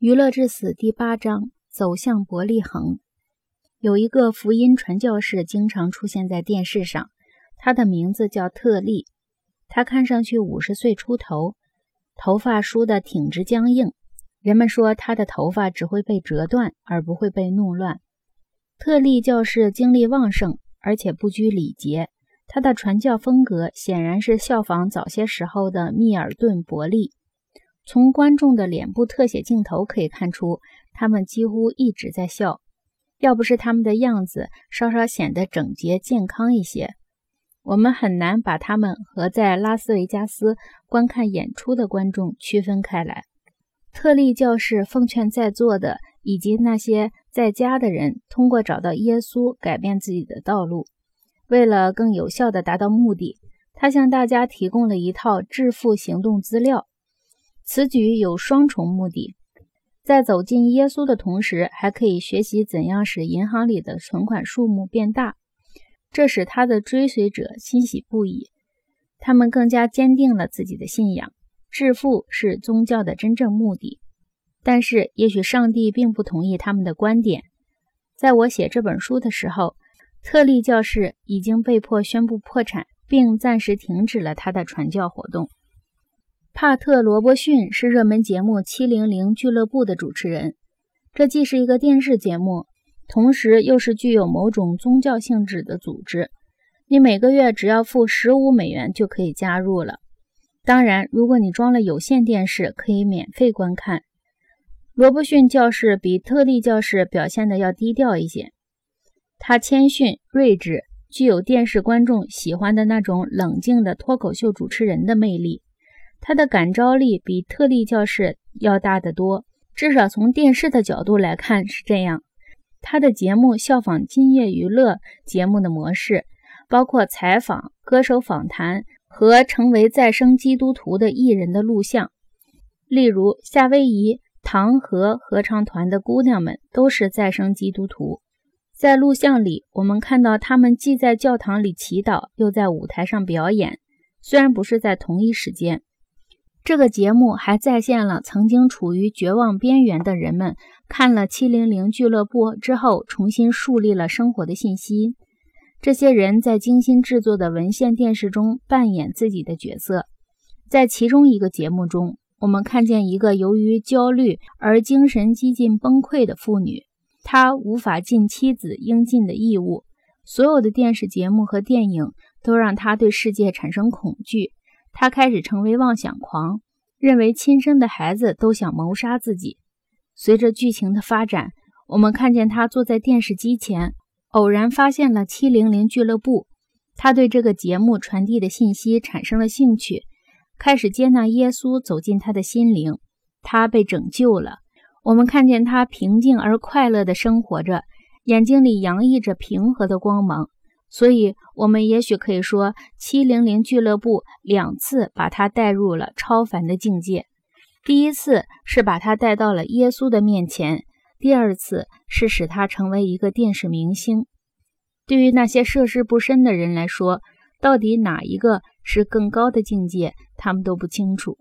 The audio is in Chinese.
娱乐至死第八章走向伯利恒。有一个福音传教士经常出现在电视上，他的名字叫特利。他看上去五十岁出头，头发梳得挺直僵硬。人们说他的头发只会被折断，而不会被弄乱。特利教士精力旺盛，而且不拘礼节。他的传教风格显然是效仿早些时候的密尔顿·伯利。从观众的脸部特写镜头可以看出，他们几乎一直在笑。要不是他们的样子稍稍显得整洁健康一些，我们很难把他们和在拉斯维加斯观看演出的观众区分开来。特利教士奉劝在座的以及那些在家的人，通过找到耶稣改变自己的道路。为了更有效地达到目的，他向大家提供了一套致富行动资料。此举有双重目的，在走进耶稣的同时，还可以学习怎样使银行里的存款数目变大。这使他的追随者欣喜不已，他们更加坚定了自己的信仰：致富是宗教的真正目的。但是，也许上帝并不同意他们的观点。在我写这本书的时候，特利教士已经被迫宣布破产，并暂时停止了他的传教活动。帕特·罗伯逊是热门节目《七零零俱乐部》的主持人。这既是一个电视节目，同时又是具有某种宗教性质的组织。你每个月只要付十五美元就可以加入了。当然，如果你装了有线电视，可以免费观看。罗伯逊教士比特利教士表现的要低调一些。他谦逊、睿智，具有电视观众喜欢的那种冷静的脱口秀主持人的魅力。他的感召力比特利教室要大得多，至少从电视的角度来看是这样。他的节目效仿今夜娱乐节目的模式，包括采访、歌手访谈和成为再生基督徒的艺人的录像。例如，夏威夷唐河合唱团的姑娘们都是再生基督徒。在录像里，我们看到他们既在教堂里祈祷，又在舞台上表演，虽然不是在同一时间。这个节目还再现了曾经处于绝望边缘的人们看了《七零零俱乐部》之后重新树立了生活的信心。这些人在精心制作的文献电视中扮演自己的角色。在其中一个节目中，我们看见一个由于焦虑而精神几近崩溃的妇女，她无法尽妻子应尽的义务。所有的电视节目和电影都让她对世界产生恐惧。他开始成为妄想狂，认为亲生的孩子都想谋杀自己。随着剧情的发展，我们看见他坐在电视机前，偶然发现了七零零俱乐部。他对这个节目传递的信息产生了兴趣，开始接纳耶稣走进他的心灵。他被拯救了。我们看见他平静而快乐地生活着，眼睛里洋溢着平和的光芒。所以，我们也许可以说，七零零俱乐部两次把他带入了超凡的境界。第一次是把他带到了耶稣的面前，第二次是使他成为一个电视明星。对于那些涉世不深的人来说，到底哪一个是更高的境界，他们都不清楚。